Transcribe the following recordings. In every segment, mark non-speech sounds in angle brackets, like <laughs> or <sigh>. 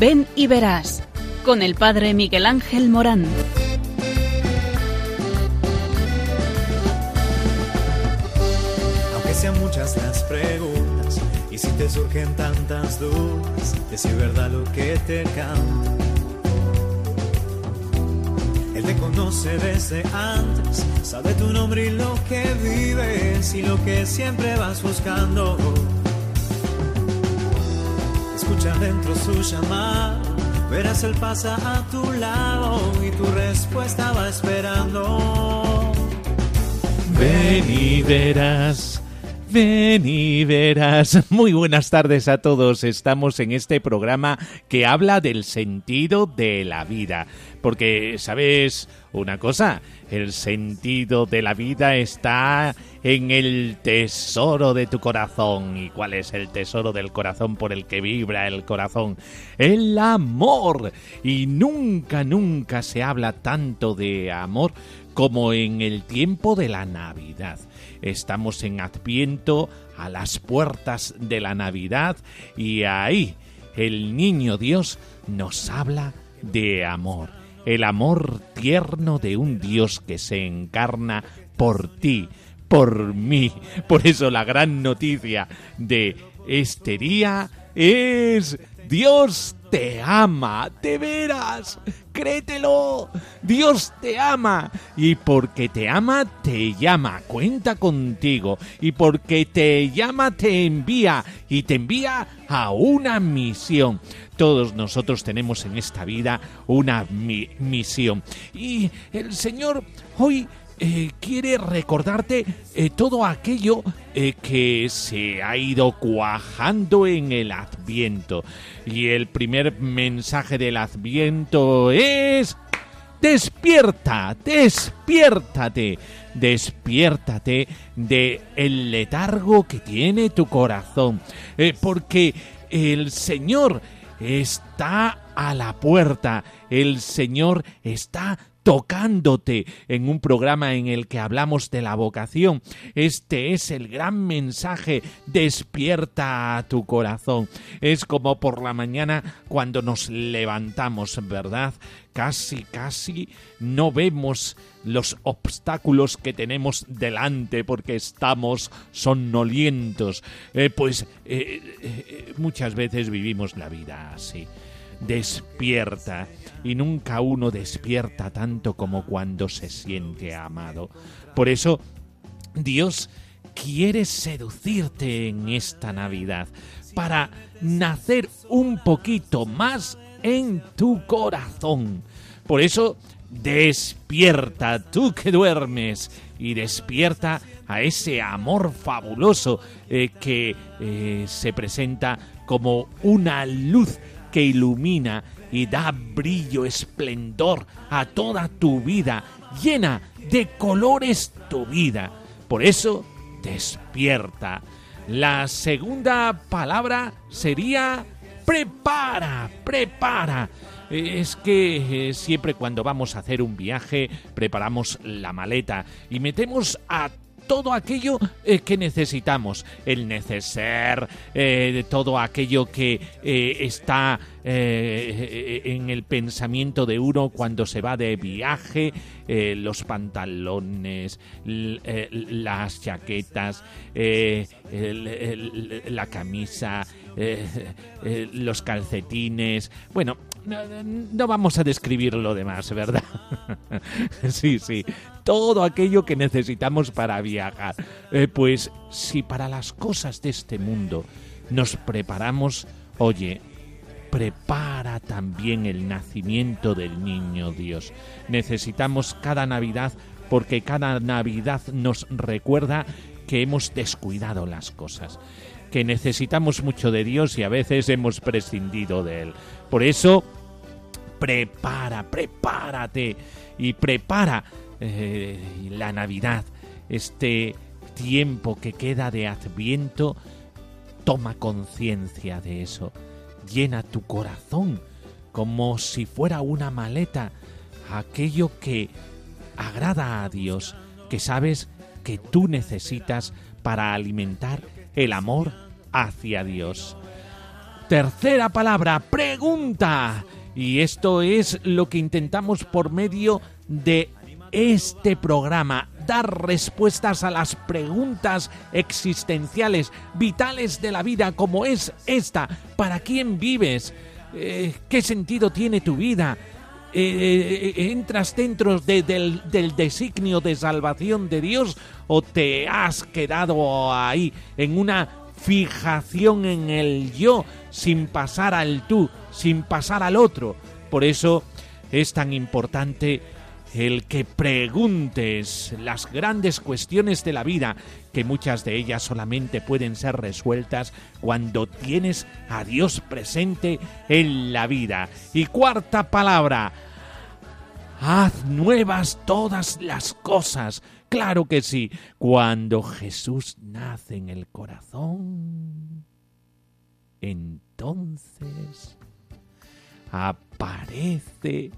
Ven y verás con el Padre Miguel Ángel Morán. Aunque sean muchas las preguntas y si te surgen tantas dudas de si es verdad lo que te canta. Él te conoce desde antes, sabe tu nombre y lo que vives y lo que siempre vas buscando. Escucha dentro su llamado, verás él pasa a tu lado y tu respuesta va esperando. Ven y verás. Ven y verás. <laughs> Muy buenas tardes a todos. Estamos en este programa que habla del sentido de la vida. Porque, ¿sabes una cosa? El sentido de la vida está en el tesoro de tu corazón. ¿Y cuál es el tesoro del corazón por el que vibra el corazón? El amor. Y nunca, nunca se habla tanto de amor como en el tiempo de la Navidad. Estamos en Adviento, a las puertas de la Navidad, y ahí el niño Dios nos habla de amor, el amor tierno de un Dios que se encarna por ti, por mí. Por eso la gran noticia de este día es Dios te ama, de veras, créetelo. Dios te ama y porque te ama te llama, cuenta contigo y porque te llama te envía y te envía a una misión. Todos nosotros tenemos en esta vida una misión y el Señor hoy eh, quiere recordarte eh, todo aquello eh, que se ha ido cuajando en el Adviento. Y el primer mensaje del Adviento es... Despierta, despiértate, despiértate de el letargo que tiene tu corazón, porque el Señor está a la puerta, el Señor está tocándote en un programa en el que hablamos de la vocación. Este es el gran mensaje, despierta a tu corazón. Es como por la mañana cuando nos levantamos, ¿verdad? Casi, casi no vemos los obstáculos que tenemos delante porque estamos somnolientos. Eh, pues eh, eh, muchas veces vivimos la vida así. Despierta y nunca uno despierta tanto como cuando se siente amado. Por eso, Dios quiere seducirte en esta Navidad para nacer un poquito más en tu corazón. Por eso, despierta tú que duermes y despierta a ese amor fabuloso eh, que eh, se presenta como una luz que ilumina y da brillo, esplendor a toda tu vida, llena de colores tu vida. Por eso, despierta. La segunda palabra sería prepara, prepara. Es que eh, siempre cuando vamos a hacer un viaje preparamos la maleta y metemos a todo aquello eh, que necesitamos, el neceser, eh, todo aquello que eh, está en el pensamiento de uno cuando se va de viaje, los pantalones, las chaquetas, la camisa, los calcetines, bueno, no, vamos a describir lo demás, ¿verdad? <laughs> sí, sí. Todo aquello que necesitamos para viajar. Eh, pues si para las cosas de este mundo nos preparamos, oye, prepara también el nacimiento del niño Dios. Necesitamos cada Navidad porque cada Navidad nos recuerda que hemos descuidado las cosas, que necesitamos mucho de Dios y a veces hemos prescindido de Él. Por eso, prepara, prepárate y prepara eh, la Navidad, este tiempo que queda de adviento, toma conciencia de eso, llena tu corazón como si fuera una maleta, aquello que agrada a Dios, que sabes que tú necesitas para alimentar el amor hacia Dios. Tercera palabra, pregunta. Y esto es lo que intentamos por medio de este programa, dar respuestas a las preguntas existenciales, vitales de la vida, como es esta. ¿Para quién vives? Eh, ¿Qué sentido tiene tu vida? Eh, eh, ¿Entras dentro del, del designio de salvación de Dios o te has quedado ahí en una fijación en el yo sin pasar al tú, sin pasar al otro? Por eso es tan importante el que preguntes las grandes cuestiones de la vida, que muchas de ellas solamente pueden ser resueltas cuando tienes a Dios presente en la vida. Y cuarta palabra, haz nuevas todas las cosas. Claro que sí, cuando Jesús nace en el corazón, entonces aparece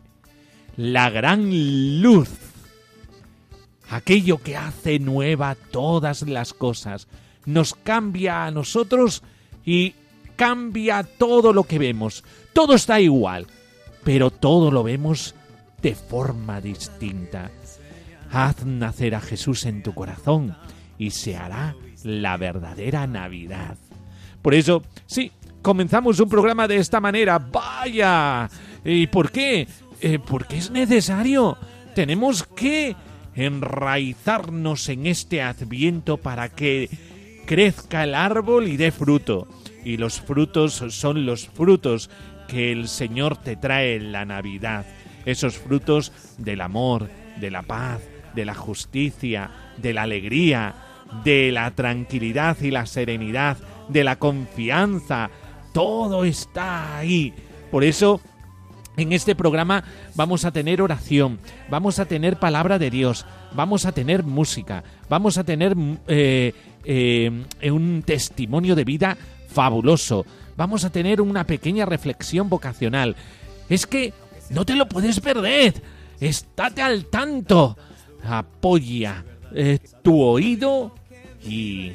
la gran luz, aquello que hace nueva todas las cosas, nos cambia a nosotros y cambia todo lo que vemos. Todo está igual, pero todo lo vemos de forma distinta. Haz nacer a Jesús en tu corazón y se hará la verdadera Navidad. Por eso, sí, comenzamos un programa de esta manera. ¡Vaya! ¿Y por qué? Eh, porque es necesario. Tenemos que enraizarnos en este adviento para que crezca el árbol y dé fruto. Y los frutos son los frutos que el Señor te trae en la Navidad. Esos frutos del amor, de la paz, de la justicia, de la alegría, de la tranquilidad y la serenidad, de la confianza. Todo está ahí. Por eso en este programa vamos a tener oración, vamos a tener palabra de Dios, vamos a tener música, vamos a tener eh, eh, un testimonio de vida fabuloso, vamos a tener una pequeña reflexión vocacional. Es que no te lo puedes perder, estate al tanto, apoya eh, tu oído y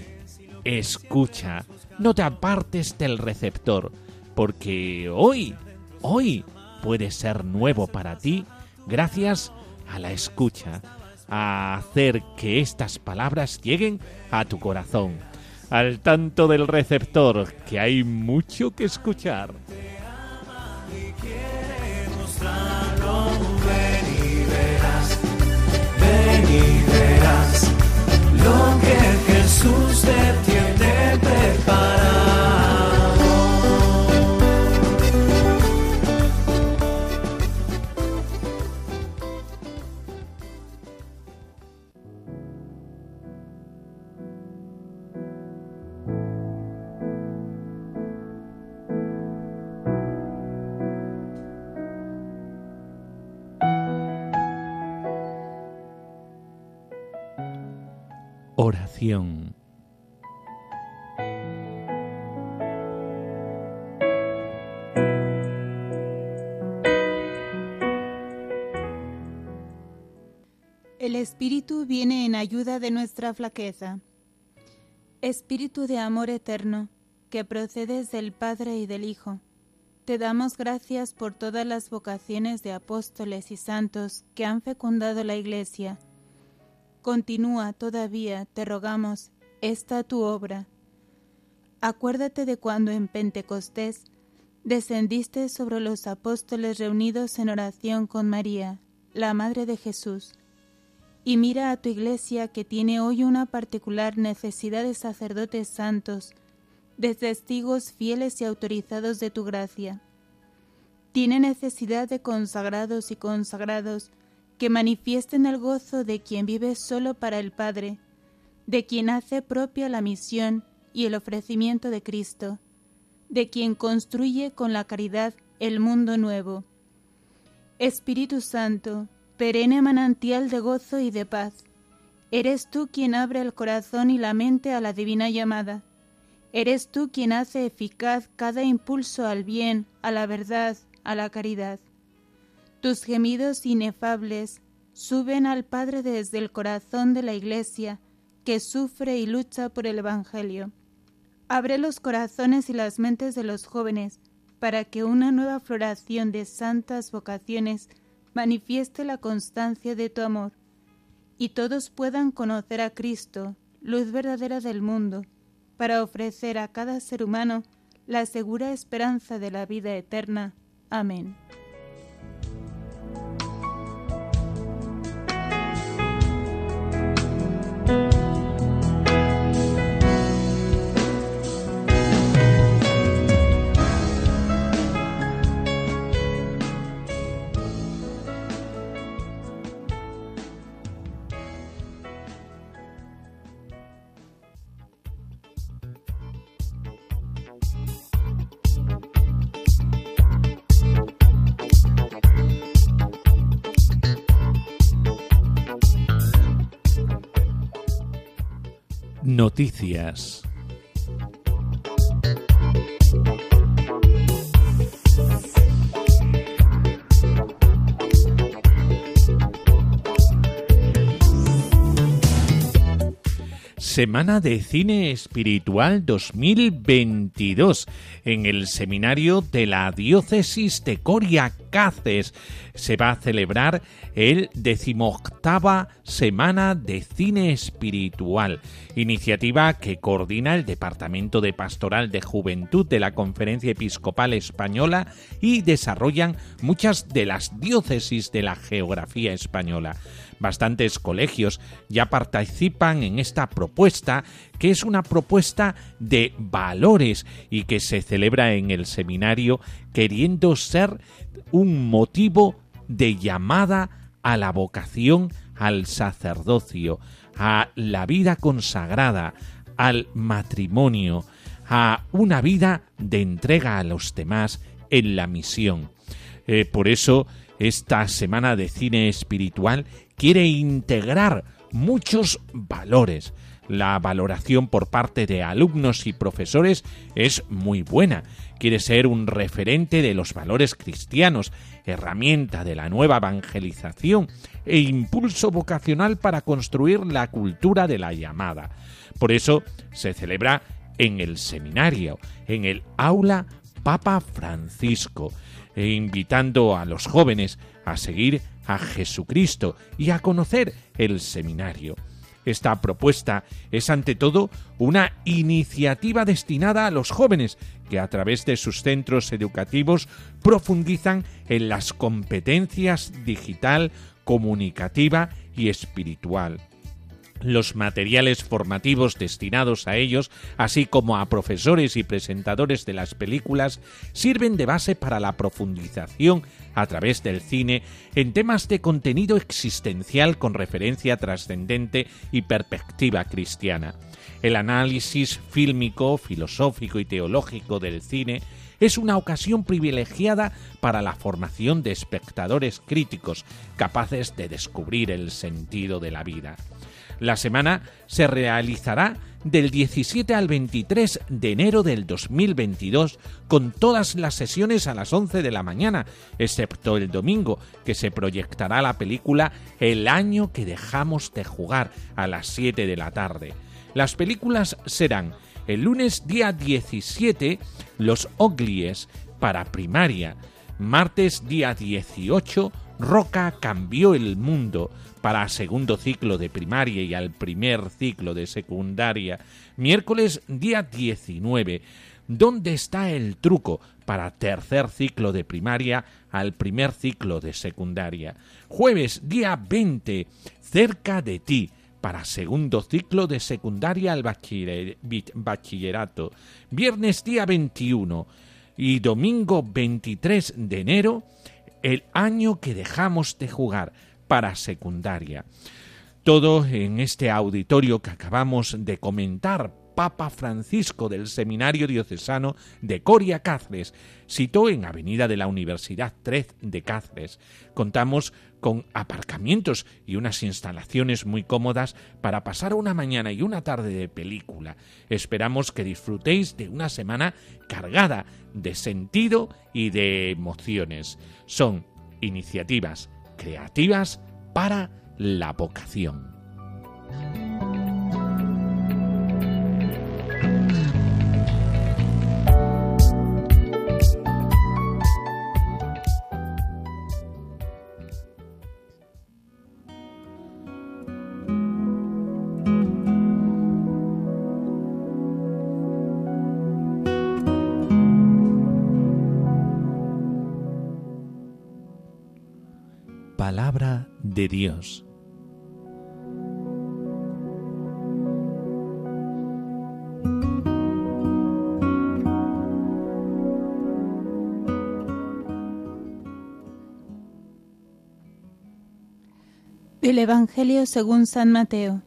escucha, no te apartes del receptor, porque hoy, hoy, puede ser nuevo para ti gracias a la escucha, a hacer que estas palabras lleguen a tu corazón, al tanto del receptor, que hay mucho que escuchar. Jesús te tiene. El Espíritu viene en ayuda de nuestra flaqueza. Espíritu de amor eterno, que procedes del Padre y del Hijo, te damos gracias por todas las vocaciones de apóstoles y santos que han fecundado la Iglesia Continúa todavía, te rogamos, esta tu obra. Acuérdate de cuando en Pentecostés descendiste sobre los apóstoles reunidos en oración con María, la Madre de Jesús, y mira a tu iglesia que tiene hoy una particular necesidad de sacerdotes santos, de testigos fieles y autorizados de tu gracia. Tiene necesidad de consagrados y consagrados que manifiesten el gozo de quien vive solo para el Padre, de quien hace propia la misión y el ofrecimiento de Cristo, de quien construye con la caridad el mundo nuevo. Espíritu Santo, perenne manantial de gozo y de paz, eres tú quien abre el corazón y la mente a la divina llamada. Eres tú quien hace eficaz cada impulso al bien, a la verdad, a la caridad. Tus gemidos inefables suben al Padre desde el corazón de la Iglesia que sufre y lucha por el Evangelio. Abre los corazones y las mentes de los jóvenes para que una nueva floración de santas vocaciones manifieste la constancia de tu amor y todos puedan conocer a Cristo, luz verdadera del mundo, para ofrecer a cada ser humano la segura esperanza de la vida eterna. Amén. Noticias. Semana de Cine Espiritual 2022 en el seminario de la Diócesis de Coria Cáceres. Se va a celebrar el decimoctava Semana de Cine Espiritual, iniciativa que coordina el Departamento de Pastoral de Juventud de la Conferencia Episcopal Española y desarrollan muchas de las diócesis de la geografía española. Bastantes colegios ya participan en esta propuesta, que es una propuesta de valores y que se celebra en el seminario queriendo ser un motivo de llamada a la vocación al sacerdocio, a la vida consagrada, al matrimonio, a una vida de entrega a los demás en la misión. Eh, por eso, esta semana de cine espiritual quiere integrar muchos valores. La valoración por parte de alumnos y profesores es muy buena. Quiere ser un referente de los valores cristianos, herramienta de la nueva evangelización e impulso vocacional para construir la cultura de la llamada. Por eso se celebra en el seminario, en el aula Papa Francisco, e invitando a los jóvenes a seguir a Jesucristo y a conocer el seminario. Esta propuesta es ante todo una iniciativa destinada a los jóvenes que a través de sus centros educativos profundizan en las competencias digital, comunicativa y espiritual los materiales formativos destinados a ellos, así como a profesores y presentadores de las películas, sirven de base para la profundización a través del cine en temas de contenido existencial con referencia trascendente y perspectiva cristiana. El análisis fílmico, filosófico y teológico del cine es una ocasión privilegiada para la formación de espectadores críticos capaces de descubrir el sentido de la vida. La semana se realizará del 17 al 23 de enero del 2022 con todas las sesiones a las 11 de la mañana, excepto el domingo, que se proyectará la película El año que dejamos de jugar a las 7 de la tarde. Las películas serán el lunes día 17 Los Oglies para primaria, martes día 18 Roca cambió el mundo para segundo ciclo de primaria y al primer ciclo de secundaria. Miércoles día 19. ¿Dónde está el truco para tercer ciclo de primaria al primer ciclo de secundaria? Jueves día 20. Cerca de ti para segundo ciclo de secundaria al bachillerato. Viernes día 21 y domingo 23 de enero el año que dejamos de jugar para secundaria. Todo en este auditorio que acabamos de comentar, Papa Francisco del Seminario Diocesano de Coria Cáceres, citó en Avenida de la Universidad 3 de Cáceres. Contamos con aparcamientos y unas instalaciones muy cómodas para pasar una mañana y una tarde de película. Esperamos que disfrutéis de una semana cargada de sentido y de emociones. Son iniciativas creativas para la vocación. De Dios. El Evangelio según San Mateo.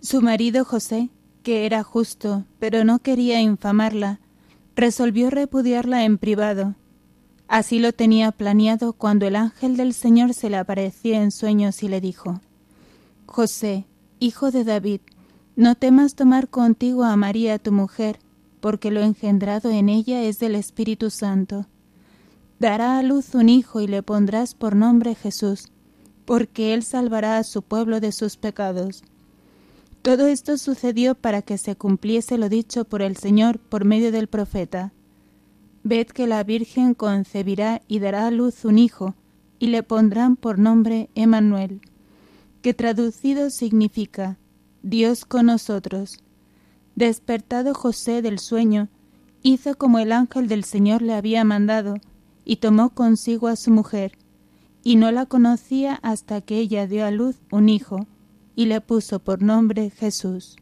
Su marido José, que era justo, pero no quería infamarla, resolvió repudiarla en privado. Así lo tenía planeado cuando el ángel del Señor se le apareció en sueños y le dijo José, hijo de David, no temas tomar contigo a María tu mujer, porque lo engendrado en ella es del Espíritu Santo. Dará a luz un hijo y le pondrás por nombre Jesús porque Él salvará a su pueblo de sus pecados. Todo esto sucedió para que se cumpliese lo dicho por el Señor por medio del profeta. Ved que la Virgen concebirá y dará a luz un hijo, y le pondrán por nombre Emmanuel, que traducido significa Dios con nosotros. Despertado José del sueño, hizo como el ángel del Señor le había mandado, y tomó consigo a su mujer, y no la conocía hasta que ella dio a luz un hijo y le puso por nombre Jesús.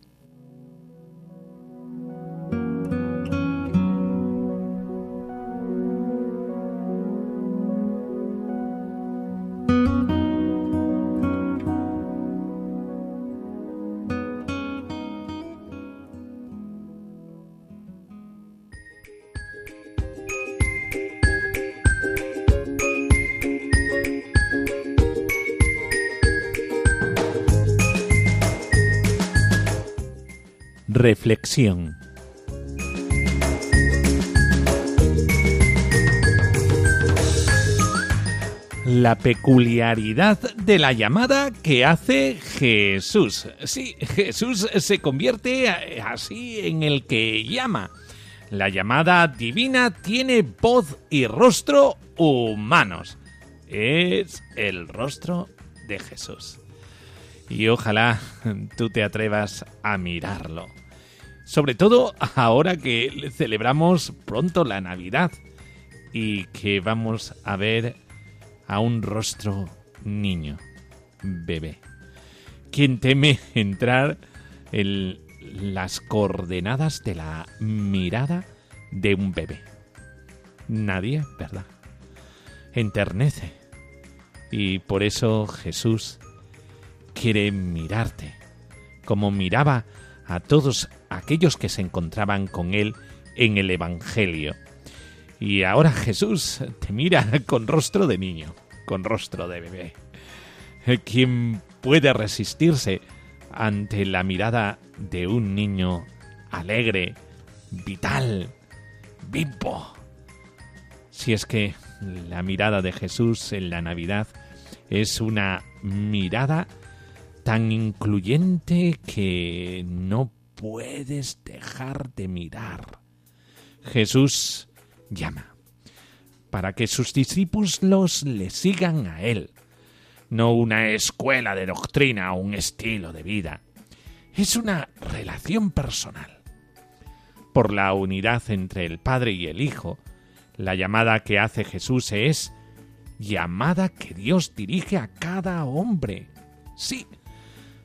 Reflexión. La peculiaridad de la llamada que hace Jesús. Sí, Jesús se convierte así en el que llama. La llamada divina tiene voz y rostro humanos. Es el rostro de Jesús. Y ojalá tú te atrevas a mirarlo. Sobre todo ahora que celebramos pronto la Navidad y que vamos a ver a un rostro niño, bebé. ¿Quién teme entrar en las coordenadas de la mirada de un bebé? Nadie, ¿verdad? Enternece. Y por eso Jesús quiere mirarte, como miraba a todos aquellos que se encontraban con él en el Evangelio. Y ahora Jesús te mira <laughs> con rostro de niño, con rostro de bebé. ¿Quién puede resistirse ante la mirada de un niño alegre, vital, vivo? Si es que la mirada de Jesús en la Navidad es una mirada tan incluyente que no puedes dejar de mirar. Jesús llama para que sus discípulos le sigan a Él. No una escuela de doctrina o un estilo de vida. Es una relación personal. Por la unidad entre el Padre y el Hijo, la llamada que hace Jesús es llamada que Dios dirige a cada hombre. Sí,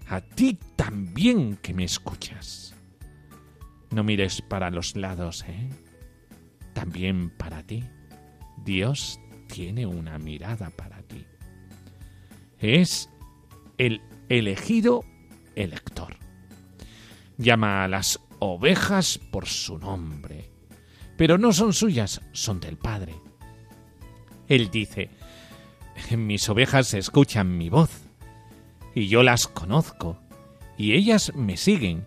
a ti también que me escuchas. No mires para los lados, ¿eh? También para ti. Dios tiene una mirada para ti. Es el elegido elector. Llama a las ovejas por su nombre, pero no son suyas, son del Padre. Él dice, mis ovejas escuchan mi voz y yo las conozco, y ellas me siguen,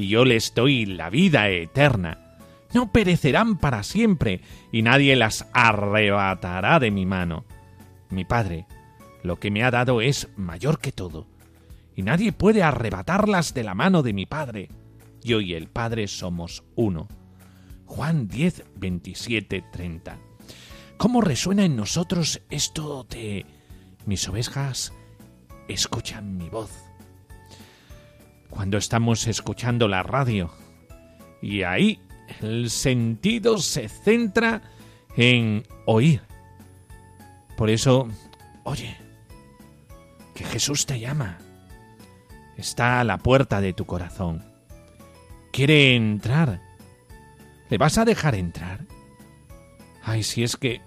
y yo les doy la vida eterna. No perecerán para siempre, y nadie las arrebatará de mi mano. Mi Padre, lo que me ha dado es mayor que todo, y nadie puede arrebatarlas de la mano de mi Padre. Yo y el Padre somos uno. Juan 10, 27, 30. ¿Cómo resuena en nosotros esto de mis ovejas escuchan mi voz. Cuando estamos escuchando la radio y ahí el sentido se centra en oír. Por eso, oye, que Jesús te llama. Está a la puerta de tu corazón. Quiere entrar. ¿Le vas a dejar entrar? Ay, si es que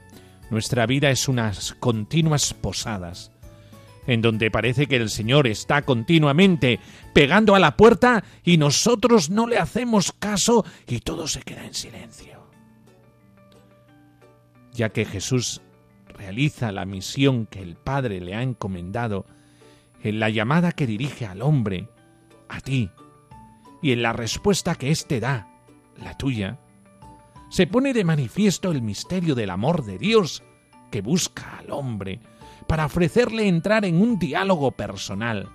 nuestra vida es unas continuas posadas, en donde parece que el Señor está continuamente pegando a la puerta y nosotros no le hacemos caso y todo se queda en silencio. Ya que Jesús realiza la misión que el Padre le ha encomendado, en la llamada que dirige al hombre, a ti, y en la respuesta que éste da, la tuya, se pone de manifiesto el misterio del amor de Dios que busca al hombre para ofrecerle entrar en un diálogo personal.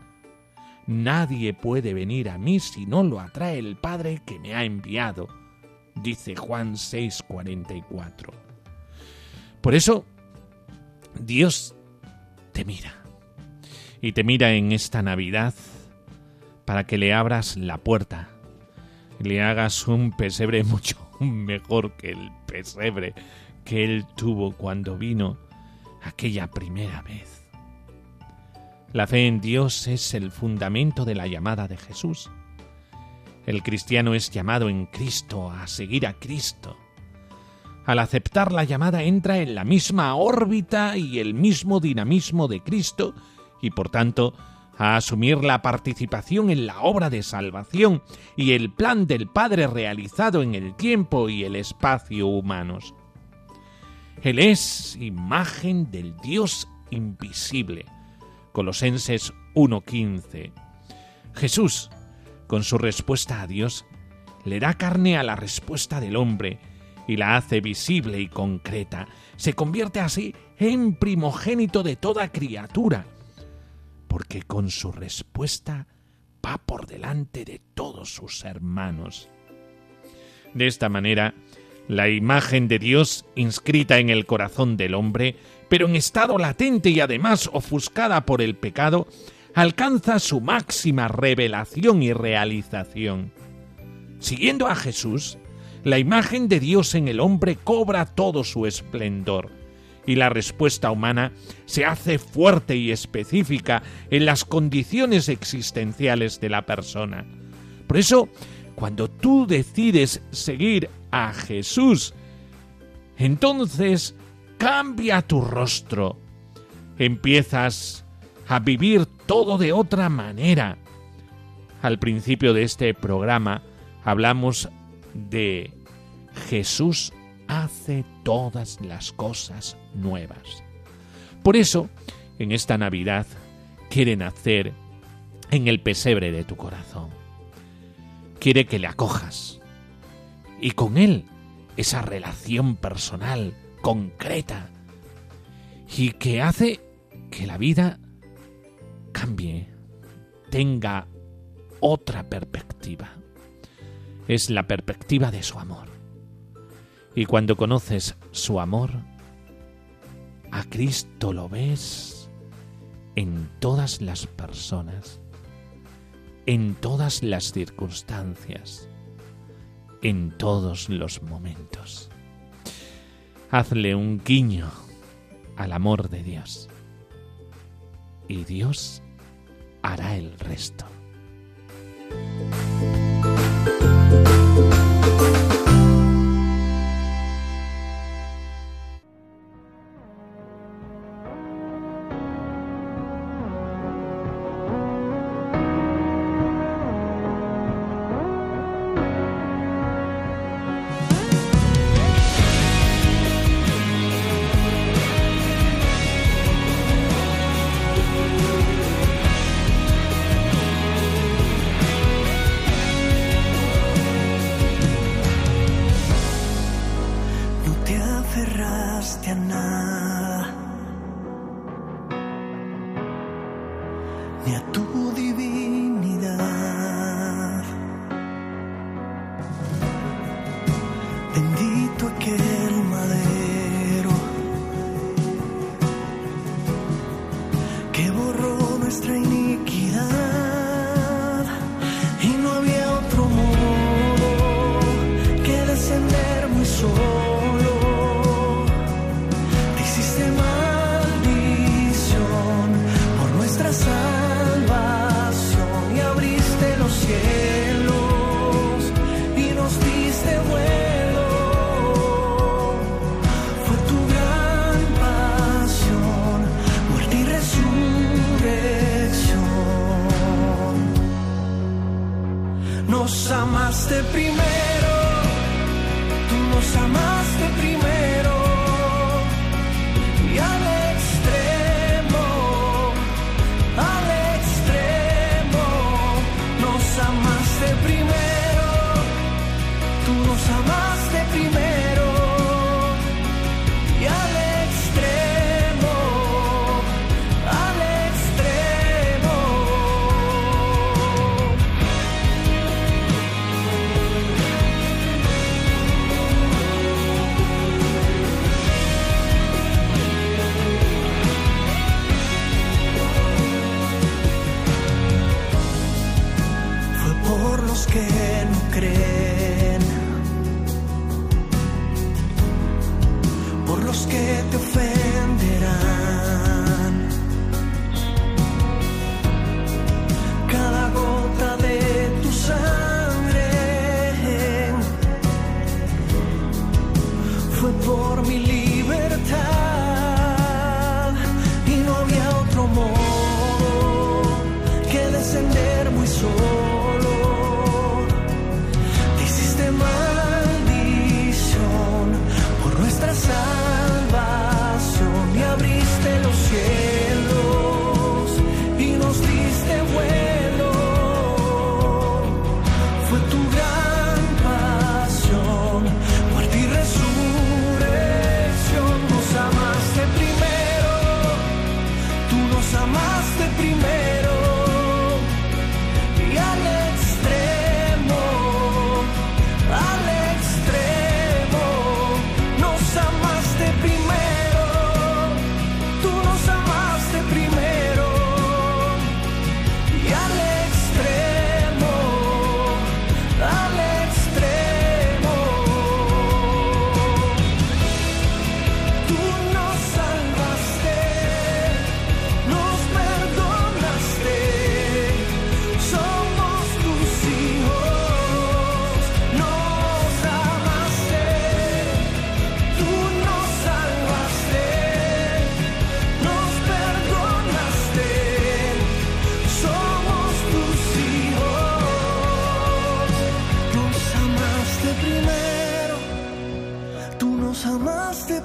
Nadie puede venir a mí si no lo atrae el Padre que me ha enviado, dice Juan 6:44. Por eso, Dios te mira. Y te mira en esta Navidad para que le abras la puerta le hagas un pesebre <laughs> mucho mejor que el pesebre que él tuvo cuando vino aquella primera vez. La fe en Dios es el fundamento de la llamada de Jesús. El cristiano es llamado en Cristo a seguir a Cristo. Al aceptar la llamada entra en la misma órbita y el mismo dinamismo de Cristo y por tanto a asumir la participación en la obra de salvación y el plan del Padre realizado en el tiempo y el espacio humanos. Él es imagen del Dios invisible. Colosenses 1:15. Jesús, con su respuesta a Dios, le da carne a la respuesta del hombre y la hace visible y concreta. Se convierte así en primogénito de toda criatura, porque con su respuesta va por delante de todos sus hermanos. De esta manera, la imagen de Dios inscrita en el corazón del hombre, pero en estado latente y además ofuscada por el pecado, alcanza su máxima revelación y realización. Siguiendo a Jesús, la imagen de Dios en el hombre cobra todo su esplendor y la respuesta humana se hace fuerte y específica en las condiciones existenciales de la persona. Por eso, cuando tú decides seguir a Jesús, entonces cambia tu rostro. Empiezas a vivir todo de otra manera. Al principio de este programa hablamos de Jesús hace todas las cosas nuevas. Por eso, en esta Navidad, quiere nacer en el pesebre de tu corazón. Quiere que le acojas, y con Él esa relación personal, concreta, y que hace que la vida cambie, tenga otra perspectiva. Es la perspectiva de su amor. Y cuando conoces su amor, a Cristo lo ves en todas las personas, en todas las circunstancias en todos los momentos. Hazle un guiño al amor de Dios y Dios hará el resto.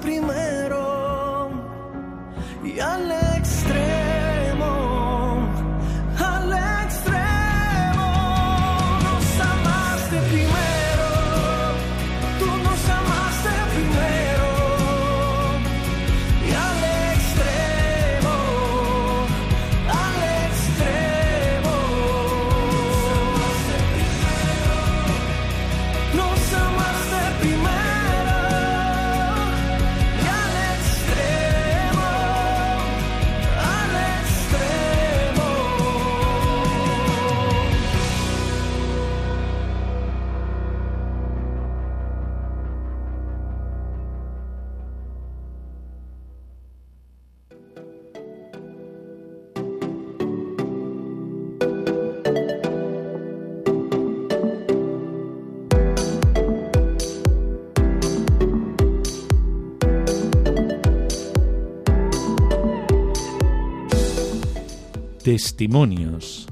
primesc Testimonios.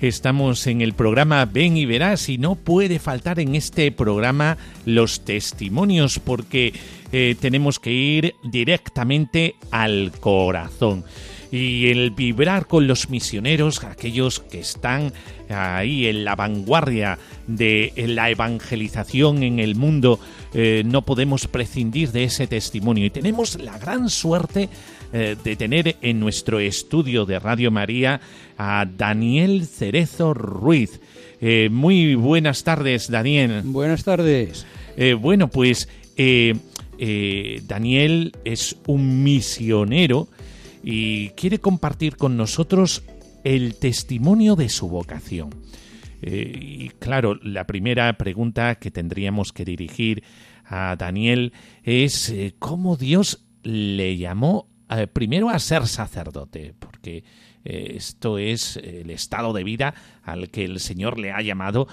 Estamos en el programa Ven y Verás y no puede faltar en este programa los testimonios porque eh, tenemos que ir directamente al corazón y el vibrar con los misioneros, aquellos que están ahí en la vanguardia de la evangelización en el mundo, eh, no podemos prescindir de ese testimonio. Y tenemos la gran suerte eh, de tener en nuestro estudio de Radio María a Daniel Cerezo Ruiz. Eh, muy buenas tardes, Daniel. Buenas tardes. Bueno, pues Daniel es un misionero y quiere compartir con nosotros el testimonio de su vocación. Eh, y claro, la primera pregunta que tendríamos que dirigir a Daniel es eh, cómo Dios le llamó eh, primero a ser sacerdote, porque esto es el estado de vida al que el Señor le ha llamado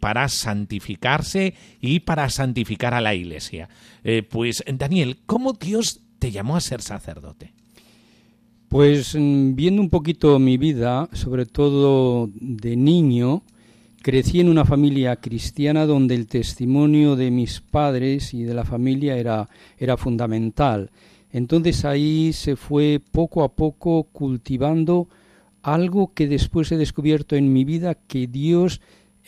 para santificarse y para santificar a la Iglesia. Pues, Daniel, ¿cómo Dios te llamó a ser sacerdote? Pues mm, viendo un poquito mi vida, sobre todo de niño, crecí en una familia cristiana donde el testimonio de mis padres y de la familia era, era fundamental. Entonces ahí se fue poco a poco cultivando algo que después he descubierto en mi vida que Dios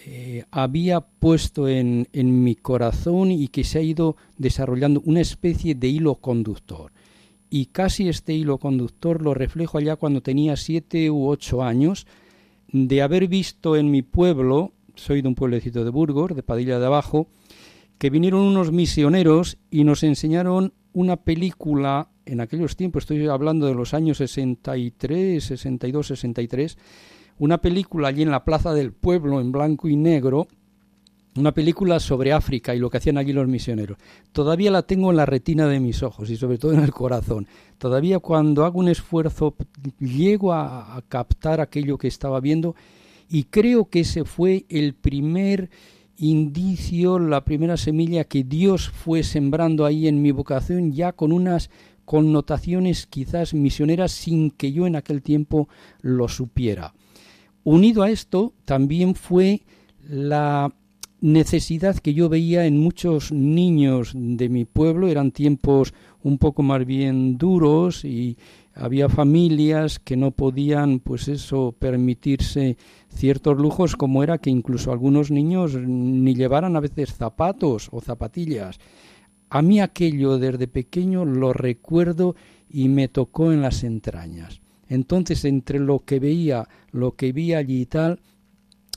eh, había puesto en, en mi corazón y que se ha ido desarrollando una especie de hilo conductor. Y casi este hilo conductor lo reflejo allá cuando tenía siete u ocho años, de haber visto en mi pueblo, soy de un pueblecito de Burgos, de Padilla de Abajo, que vinieron unos misioneros y nos enseñaron una película en aquellos tiempos, estoy hablando de los años 63, 62, 63, una película allí en la plaza del pueblo en blanco y negro, una película sobre África y lo que hacían allí los misioneros. Todavía la tengo en la retina de mis ojos y sobre todo en el corazón. Todavía cuando hago un esfuerzo llego a, captar aquello que estaba viendo y creo que ese fue el primer indicio, la primera semilla que Dios fue sembrando ahí en mi vocación ya con unas connotaciones quizás misioneras sin que yo en aquel tiempo lo supiera. Unido a esto también fue la necesidad que yo veía en muchos niños de mi pueblo, eran tiempos un poco más bien duros y había familias que no podían pues eso permitirse ciertos lujos como era que incluso algunos niños ni llevaran a veces zapatos o zapatillas. A mí aquello desde pequeño lo recuerdo y me tocó en las entrañas. Entonces, entre lo que veía, lo que vi allí y tal,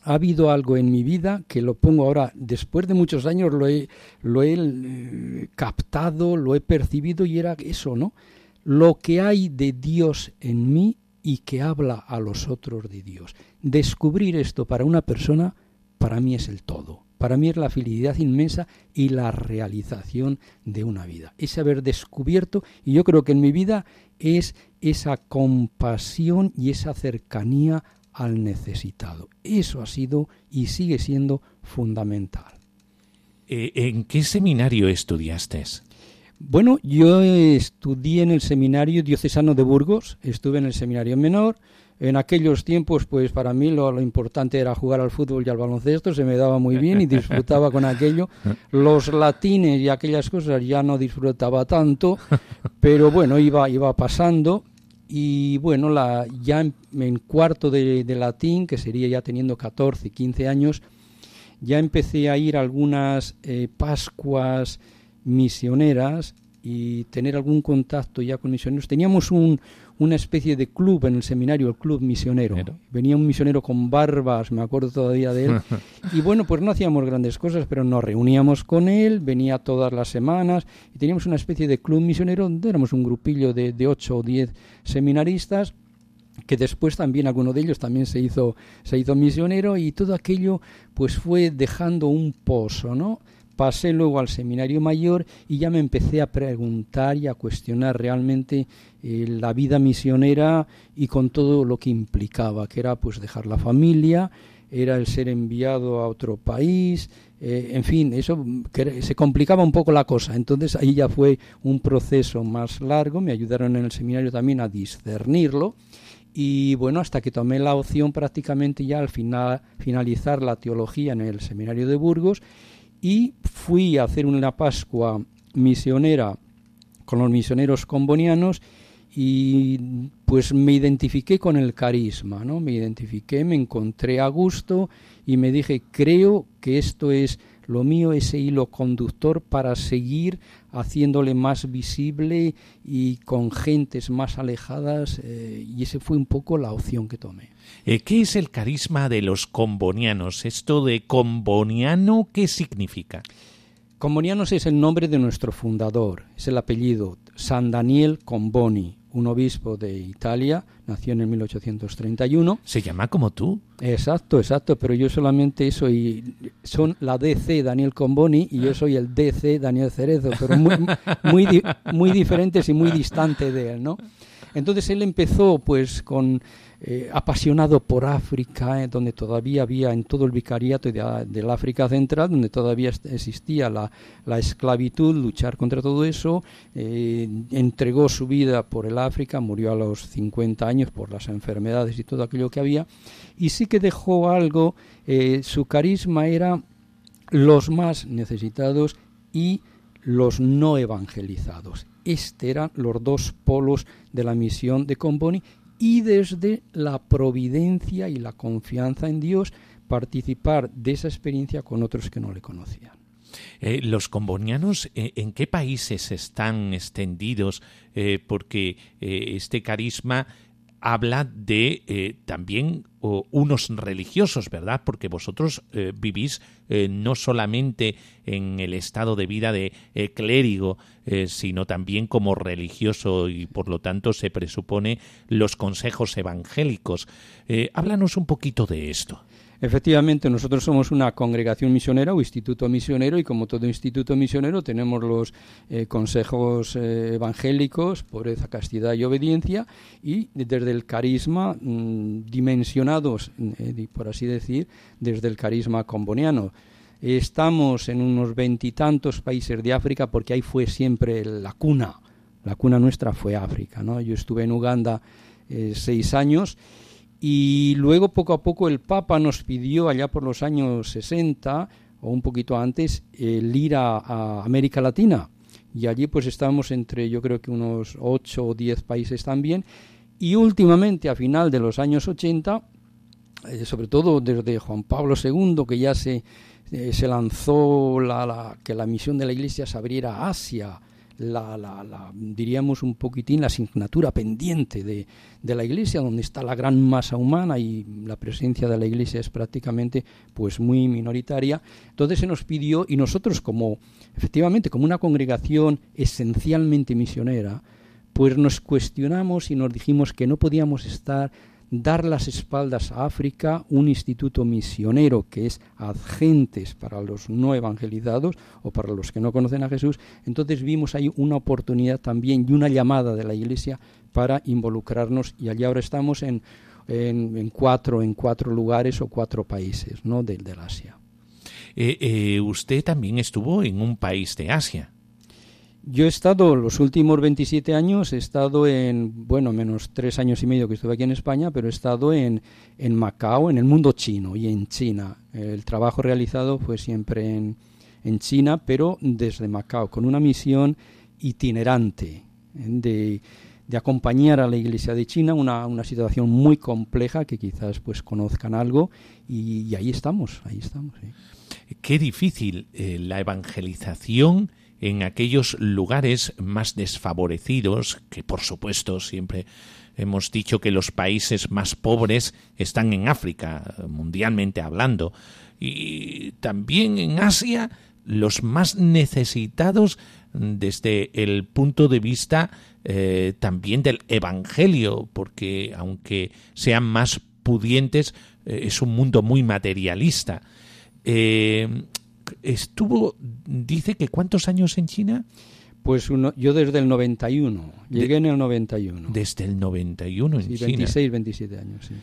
ha habido algo en mi vida que lo pongo ahora, después de muchos años lo he, lo he eh, captado, lo he percibido y era eso, ¿no? Lo que hay de Dios en mí y que habla a los otros de Dios. Descubrir esto para una persona, para mí es el todo. Para mí es la felicidad inmensa y la realización de una vida. Es haber descubierto, y yo creo que en mi vida es esa compasión y esa cercanía al necesitado. Eso ha sido y sigue siendo fundamental. Eh, ¿En qué seminario estudiaste? Bueno, yo estudié en el seminario diocesano de Burgos, estuve en el seminario menor, en aquellos tiempos, pues para mí lo, lo, importante era jugar al fútbol y al baloncesto, se me daba muy bien y disfrutaba con aquello. <laughs> Los latines y aquellas cosas ya no disfrutaba tanto, pero bueno, iba, iba pasando. Y bueno, la, ya en, cuarto de, de, latín, que sería ya teniendo 14, 15 años, ya empecé a ir a algunas eh, Pascuas misioneras y tener algún contacto ya con misioneros. Teníamos un, una especie de club en el seminario, el club misionero. Pero. Venía un misionero con barbas, me acuerdo todavía de él. <laughs> y bueno, pues no hacíamos grandes cosas, pero nos reuníamos con él, venía todas las semanas y teníamos una especie de club misionero donde éramos un grupillo de, de ocho o diez seminaristas que después también alguno de ellos también se hizo se hizo misionero y todo aquello pues fue dejando un pozo, ¿no? Pasé luego al seminario mayor y ya me empecé a preguntar y a cuestionar realmente eh, la vida misionera y con todo lo que implicaba, que era pues dejar la familia, era el ser enviado a otro país, eh, en fin, eso que se complicaba un poco la cosa. Entonces ahí ya fue un proceso más largo, me ayudaron en el seminario también a discernirlo y bueno, hasta que tomé la opción prácticamente ya al final finalizar la teología en el seminario de Burgos y fui a hacer una Pascua misionera con los misioneros combonianos y pues me identifiqué con el carisma, ¿no? Me identifiqué, me encontré a gusto y me dije, creo que esto es lo mío, ese hilo conductor para seguir haciéndole más visible y con gentes más alejadas eh, y esa fue un poco la opción que tomé. Eh, ¿Qué es el carisma de los combonianos? ¿Esto de comboniano qué significa? Combonianos es el nombre de nuestro fundador, es el apellido, San Daniel Comboni, un obispo de Italia, nació en el 1831. ¿Se llama como tú? Exacto, exacto, pero yo solamente soy, son la DC Daniel Comboni y yo soy el DC Daniel Cerezo, pero muy, muy, muy diferentes y muy distante de él, ¿no? Entonces él empezó pues con eh, apasionado por África, eh, donde todavía había en todo el vicariato de, del África Central, donde todavía existía la, la esclavitud, luchar contra todo eso, eh, entregó su vida por el África, murió a los 50 años por las enfermedades y todo aquello que había, y sí que dejó algo, su carisma era los más necesitados y los no evangelizados. Este eran los dos polos de la misión de Comboni y desde la providencia y la confianza en Dios participar de esa experiencia con otros que no le conocían. Eh, ¿Los combonianos eh, en qué países están extendidos? Eh, porque este carisma habla de también unos religiosos, ¿verdad? Porque vosotros vivís no solamente en el estado de vida de clérigo, sino también como religioso y por lo tanto se presupone los consejos evangélicos. háblanos un poquito de esto. Efectivamente, nosotros somos una congregación misionera o instituto misionero y como todo instituto misionero tenemos los eh, consejos eh, evangélicos, pobreza, castidad y obediencia y desde el carisma mm, dimensionados, eh, por así decir, desde el carisma comboniano. Estamos en unos veintitantos países de África porque ahí fue siempre la cuna. La cuna nuestra fue África. ¿no? Yo estuve en Uganda seis años y luego poco a poco el Papa nos pidió allá por los años 60 o un poquito antes el ir a, América Latina. Y allí pues estábamos entre yo creo que unos 8 o 10 países también. Y últimamente a final de los años 80, eh, sobre todo desde Juan Pablo II, que ya se, eh, se lanzó la, que la misión de la Iglesia se abriera a Asia, la, la, diríamos un poquitín la asignatura pendiente de, de, la Iglesia, donde está la gran masa humana y la presencia de la Iglesia es prácticamente pues muy minoritaria. Entonces se nos pidió y nosotros como efectivamente como una congregación esencialmente misionera, pues nos cuestionamos y nos dijimos que no podíamos estar dar las espaldas a África, un instituto misionero que es agentes para los no evangelizados o para los que no conocen a Jesús, entonces vimos ahí una oportunidad también y una llamada de la Iglesia para involucrarnos y allí ahora estamos en, en, cuatro, en cuatro lugares o cuatro países ¿no? del, del Asia. Eh, eh, usted también estuvo en un país de Asia. Yo he estado los últimos 27 años, he estado en, bueno, menos tres años y medio que estuve aquí en España, pero he estado en, en Macao, en el mundo chino y en China. El trabajo realizado fue siempre en, en China, pero desde Macao, con una misión itinerante ¿eh? de, de acompañar a la Iglesia de China, una, una, situación muy compleja que quizás pues conozcan algo y, ahí estamos, ahí estamos. Qué difícil eh, la evangelización en aquellos lugares más desfavorecidos, que por supuesto siempre hemos dicho que los países más pobres están en África, mundialmente hablando, y también en Asia los más necesitados desde el punto de vista eh, también del Evangelio, porque aunque sean más pudientes, eh, es un mundo muy materialista. Eh, estuvo, dice que cuántos años en China? Pues uno, yo desde el 91, llegué en el 91. Desde el 91 en sí, China. 26, 27 años, sí.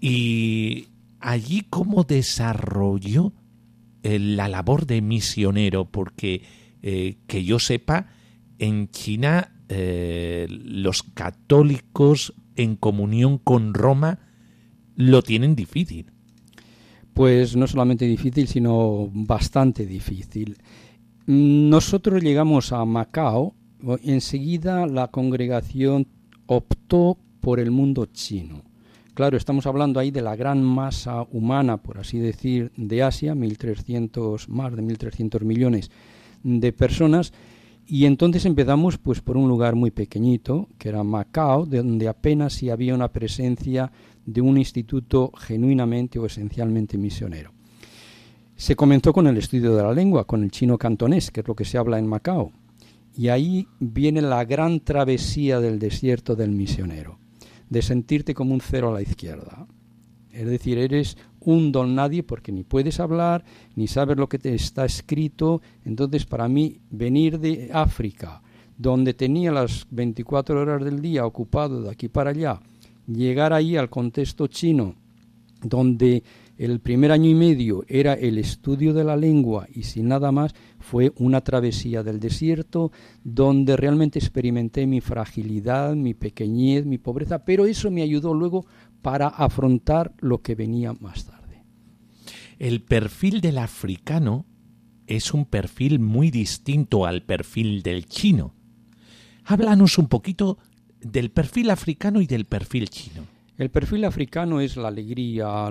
Y allí cómo desarrolló eh, la labor de misionero, porque eh, que yo sepa, en China eh, los católicos en comunión con Roma lo tienen difícil. Pues no solamente difícil, sino bastante difícil. Nosotros llegamos a Macao, enseguida la congregación optó por el mundo chino. Claro, estamos hablando ahí de la gran masa humana, por así decir, de Asia, 1300, más de 1.300 millones de personas, y entonces empezamos pues por un lugar muy pequeñito, que era Macao, de donde apenas si había una presencia de un instituto genuinamente o esencialmente misionero. Se comenzó con el estudio de la lengua, con el chino cantonés, que es lo que se habla en Macao. Y ahí viene la gran travesía del desierto del misionero, de sentirte como un cero a la izquierda. Es decir, eres un don nadie porque ni puedes hablar, ni sabes lo que te está escrito. Entonces, para mí, venir de África, donde tenía las 24 horas del día ocupado de aquí para allá, llegar ahí al contexto chino, donde el primer año y medio era el estudio de la lengua y sin nada más, fue una travesía del desierto donde realmente experimenté mi fragilidad, mi pequeñez, mi pobreza, pero eso me ayudó luego para afrontar lo que venía más tarde. El perfil del africano es un perfil muy distinto al perfil del chino. Háblanos un poquito del perfil africano y del perfil chino. El perfil africano es la alegría,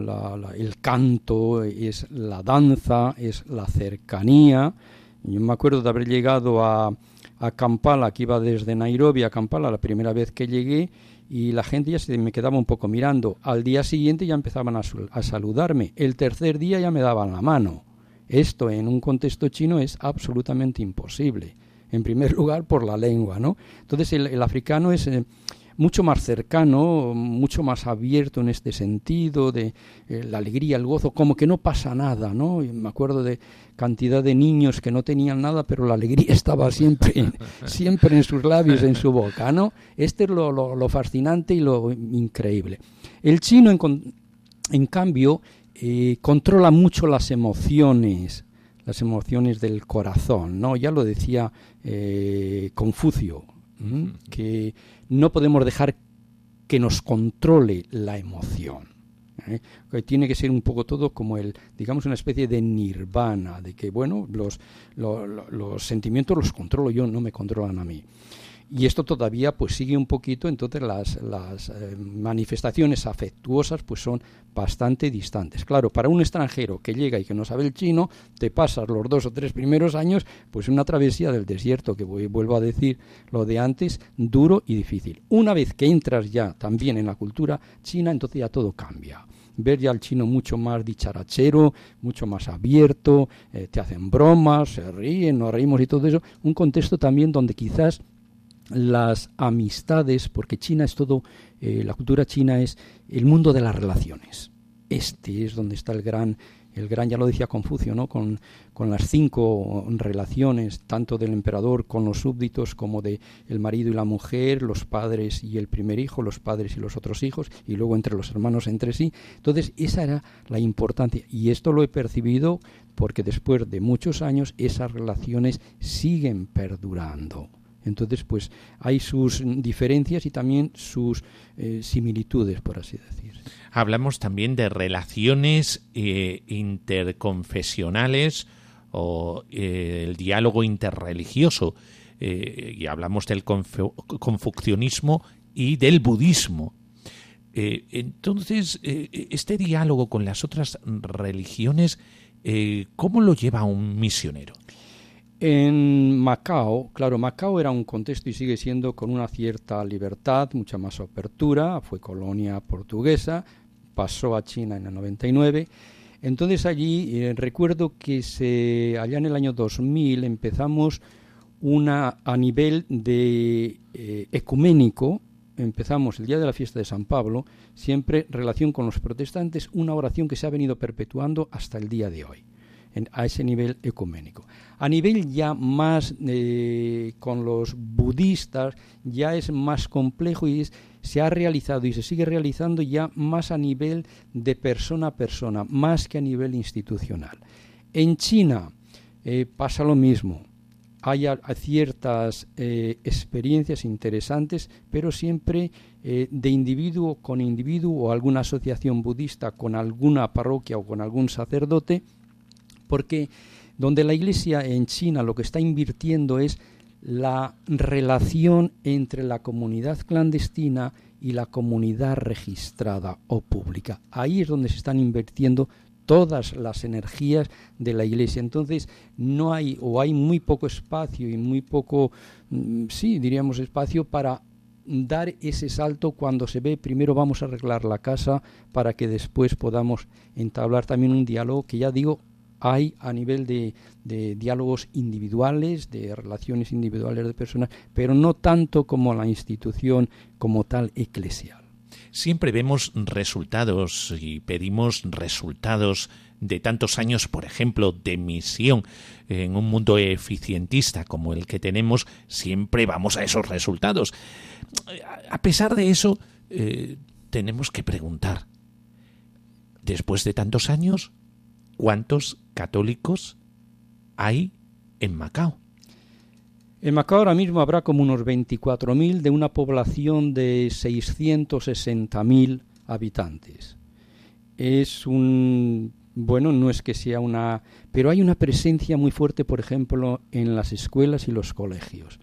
el canto, es la danza, es la cercanía. Yo me acuerdo de haber llegado a, Kampala, que iba desde Nairobi a Kampala la primera vez que llegué, y la gente ya se me quedaba un poco mirando. Al día siguiente ya empezaban a, a saludarme. El tercer día ya me daban la mano. Esto en un contexto chino es absolutamente imposible. En primer <laughs> lugar, por la lengua, ¿no? Entonces el, africano es... Eh, mucho más cercano, mucho más abierto en este sentido, de eh, la alegría, el gozo, como que no pasa nada, ¿no? me acuerdo de cantidad de niños que no tenían nada, pero la alegría <laughs> estaba siempre, <laughs> siempre en sus labios, en su boca, ¿no? Este es lo, lo, fascinante y lo increíble. El chino, en, en cambio, eh, controla mucho las emociones, las emociones del corazón, ¿no? Ya lo decía eh, Confucio, que no podemos dejar que nos controle la emoción. ¿eh? Que tiene que ser un poco todo como el, digamos, una especie de nirvana, de que, bueno, los, los sentimientos los controlo yo, no me controlan a mí y esto todavía pues sigue un poquito, entonces las, las eh, manifestaciones afectuosas pues son bastante distantes. Claro, para un extranjero que llega y que no sabe el chino, te pasas los dos o tres primeros años pues una travesía del desierto, que voy, vuelvo a decir lo de antes, duro y difícil. Una vez que entras ya también en la cultura china, entonces ya todo cambia ver ya al chino mucho más dicharachero, mucho más abierto, eh, te hacen bromas, se ríen, nos reímos y todo eso, un contexto también donde quizás las amistades, porque China es todo, eh, la cultura china es el mundo de las relaciones. Este es donde está el gran, el gran, ya lo decía Confucio, ¿no? Con, con las cinco relaciones, tanto del emperador con los súbditos como de el marido y la mujer, los padres y el primer hijo, los padres y los otros hijos, y luego entre los hermanos entre sí. Entonces, esa era la importancia. Y esto lo he percibido porque después de muchos años esas relaciones siguen perdurando. Entonces, pues hay sus diferencias y también sus eh, similitudes, por así decir. Hablamos también de relaciones eh, interconfesionales o eh, el diálogo interreligioso. y hablamos del confucianismo y del budismo. entonces, este diálogo con las otras religiones, ¿cómo lo lleva un misionero? En Macao, claro, Macao era un contexto y sigue siendo con una cierta libertad, mucha más apertura, fue colonia portuguesa, pasó a China en el 99. Entonces allí eh, recuerdo que se, allá en el año 2000 empezamos una a nivel de eh, ecuménico, empezamos el día de la fiesta de San Pablo, siempre relación con los protestantes, una oración que se ha venido perpetuando hasta el día de hoy a ese nivel ecuménico. A nivel ya más eh, con los budistas ya es más complejo y se ha realizado y se sigue realizando ya más a nivel de persona a persona, más que a nivel institucional. En China eh, pasa lo mismo. Hay ciertas eh, experiencias interesantes, pero siempre de individuo con individuo o alguna asociación budista con alguna parroquia o con algún sacerdote porque donde la Iglesia en China lo que está invirtiendo es la relación entre la comunidad clandestina y la comunidad registrada o pública. Ahí es donde se están invirtiendo todas las energías de la iglesia. Entonces, no hay o hay muy poco espacio y muy poco, mm, sí, diríamos espacio para dar ese salto cuando se ve primero vamos a arreglar la casa para que después podamos entablar también un diálogo que ya digo hay a nivel de, diálogos individuales, de relaciones individuales de personas, pero no tanto como la institución como tal eclesial. Siempre vemos resultados y pedimos resultados de tantos años, por ejemplo, de misión en un mundo eficientista como el que tenemos, siempre vamos a esos resultados. A pesar de eso, eh, tenemos que preguntar, después de tantos años, ¿cuántos católicos hay en Macao? En Macao ahora mismo habrá como unos 24.000 de una población de 660.000 habitantes. Es un bueno, no es que sea una, pero hay una presencia muy fuerte, por ejemplo, en las escuelas y los colegios.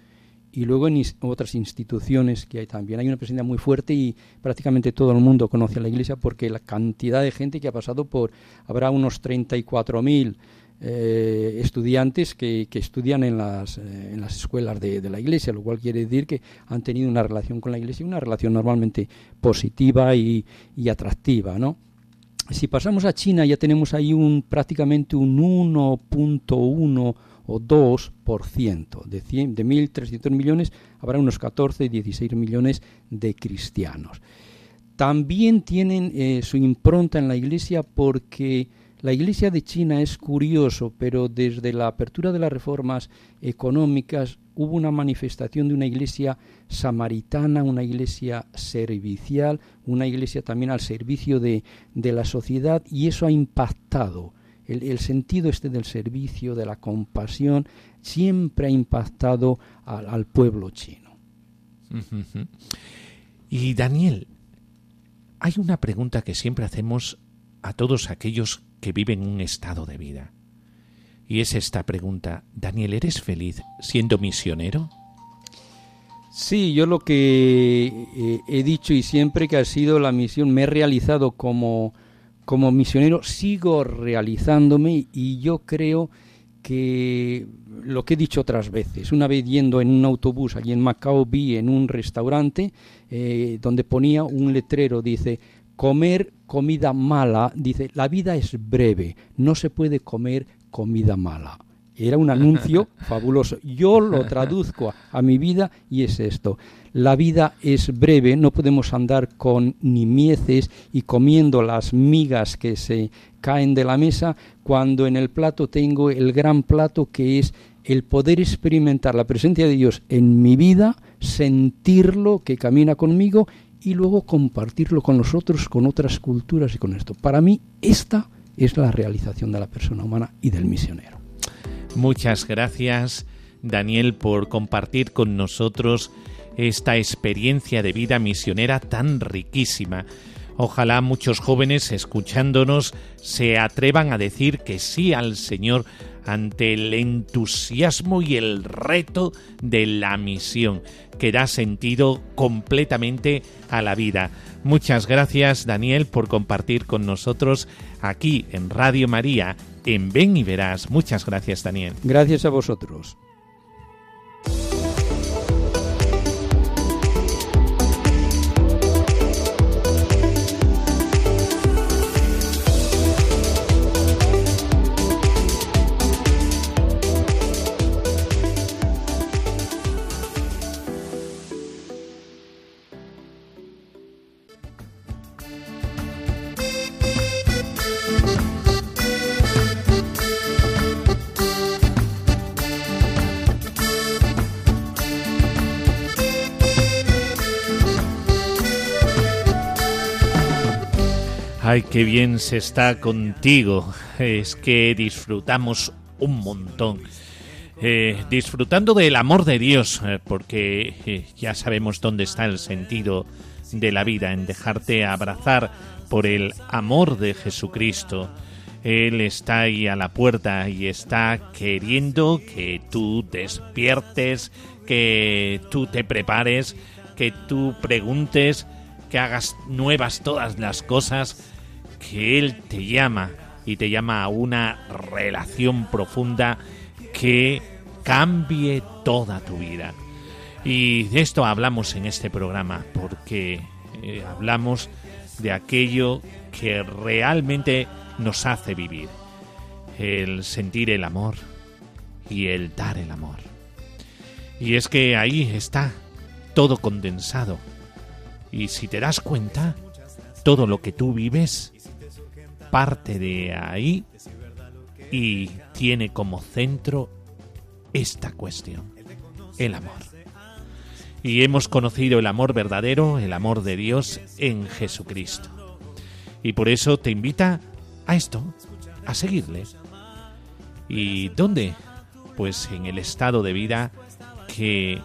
Y luego en otras instituciones que hay también. Hay una presencia muy fuerte y prácticamente todo el mundo conoce a la Iglesia porque la cantidad de gente que ha pasado por... Habrá unos 34.000 eh, estudiantes que, estudian en las, eh, en las escuelas de, la Iglesia, lo cual quiere decir que han tenido una relación con la Iglesia, una relación normalmente positiva y, y atractiva, ¿no? Si pasamos a China ya tenemos ahí un prácticamente un 1.1 o 2%. De, 100, de 1.300 millones habrá unos 14, 16 millones de cristianos. También tienen eh, su impronta en la Iglesia porque la Iglesia de China es curioso, pero desde la apertura de las reformas económicas hubo una manifestación de una iglesia samaritana, una iglesia servicial, una iglesia también al servicio de, la sociedad y eso ha impactado. El, sentido este del servicio, de la compasión, siempre ha impactado al pueblo chino. Y Daniel, hay una pregunta que siempre hacemos a todos aquellos que viven un estado de vida. Y es esta pregunta, Daniel, ¿eres feliz siendo misionero? Sí, yo lo que eh, he dicho y siempre que ha sido la misión, me he realizado como, como misionero, sigo realizándome y yo creo que lo que he dicho otras veces, una vez yendo en un autobús allí en Macao vi en un restaurante eh, donde ponía un letrero, dice, comer comida mala, dice, la vida es breve, no se puede comer comida mala. Era un anuncio <laughs> fabuloso. Yo lo traduzco a, mi vida y es esto. La vida es breve, no podemos andar con nimieces y comiendo las migas que se caen de la mesa cuando en el plato tengo el gran plato que es el poder experimentar la presencia de Dios en mi vida, sentirlo que camina conmigo y luego compartirlo con los otros, con otras culturas y con esto. Para mí, esta es la realización de la persona humana y del misionero. Muchas gracias, Daniel, por compartir con nosotros esta experiencia de vida misionera tan riquísima. Ojalá muchos jóvenes escuchándonos se atrevan a decir que sí al Señor ante el entusiasmo y el reto de la misión, que da sentido completamente a la vida. Muchas gracias Daniel por compartir con nosotros aquí en Radio María, en Ven y Verás. Muchas gracias Daniel. Gracias a vosotros. Ay, qué bien se está contigo. Es que disfrutamos un montón. Eh, disfrutando del amor de Dios, eh, porque eh, ya sabemos dónde está el sentido de la vida, en dejarte abrazar por el amor de Jesucristo. Él está ahí a la puerta y está queriendo que tú despiertes, que tú te prepares, que tú preguntes, que hagas nuevas todas las cosas que Él te llama y te llama a una relación profunda que cambie toda tu vida. Y de esto hablamos en este programa, porque eh, hablamos de aquello que realmente nos hace vivir, el sentir el amor y el dar el amor. Y es que ahí está todo condensado. Y si te das cuenta, todo lo que tú vives parte de ahí y tiene como centro esta cuestión, el amor. y hemos conocido el amor verdadero, el amor de Dios en Jesucristo. Y por eso te invita a esto, a seguirle. ¿Y dónde? Pues en el estado de vida que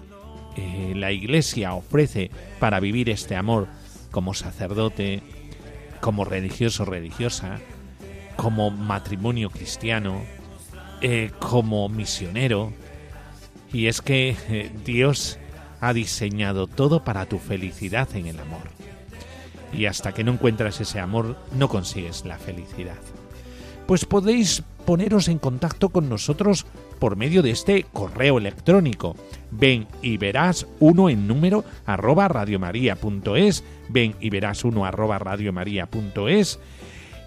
eh, la Iglesia ofrece para vivir este amor como sacerdote, como religioso religiosa, como matrimonio cristiano, eh, como misionero. Y es que eh, Dios ha diseñado todo para tu felicidad en el amor. Y hasta que no encuentras ese amor, no consigues la felicidad. Pues podéis poneros en contacto con nosotros por medio de este correo electrónico. Ven y verás uno en número arroba radiomaria.es. Ven y verás uno arroba radiomaria.es.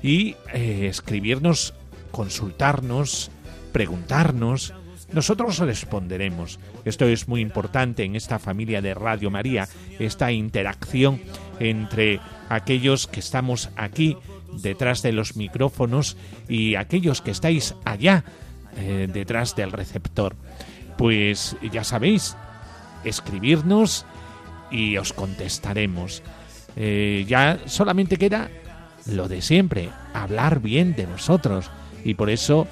Y eh, escribirnos, consultarnos, preguntarnos. Nosotros responderemos. Esto es muy importante en esta familia de Radio María, esta interacción entre aquellos que estamos aquí detrás de los micrófonos y aquellos que estáis allá eh, detrás del receptor. Pues ya sabéis, escribirnos y os contestaremos. Eh, ya solamente queda lo de siempre, hablar bien de nosotros. Y por eso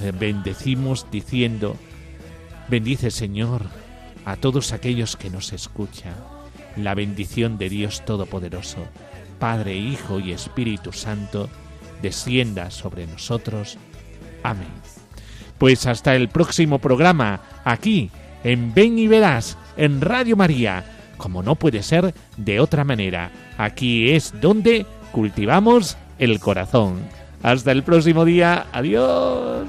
eh, bendecimos diciendo, bendice Señor a todos aquellos que nos escuchan. La bendición de Dios Todopoderoso, Padre, Hijo y Espíritu Santo, descienda sobre nosotros. Amén. Pues hasta el próximo programa, aquí, en Ven y Verás, en Radio María, como no puede ser de otra manera. Aquí es donde cultivamos el corazón. Hasta el próximo día. Adiós.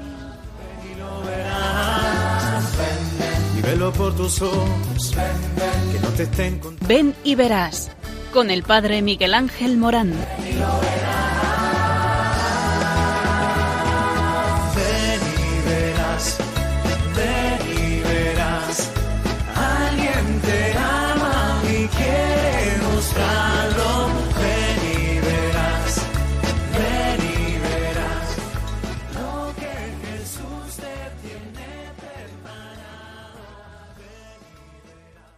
Ven y verás con el padre Miguel Ángel Morán.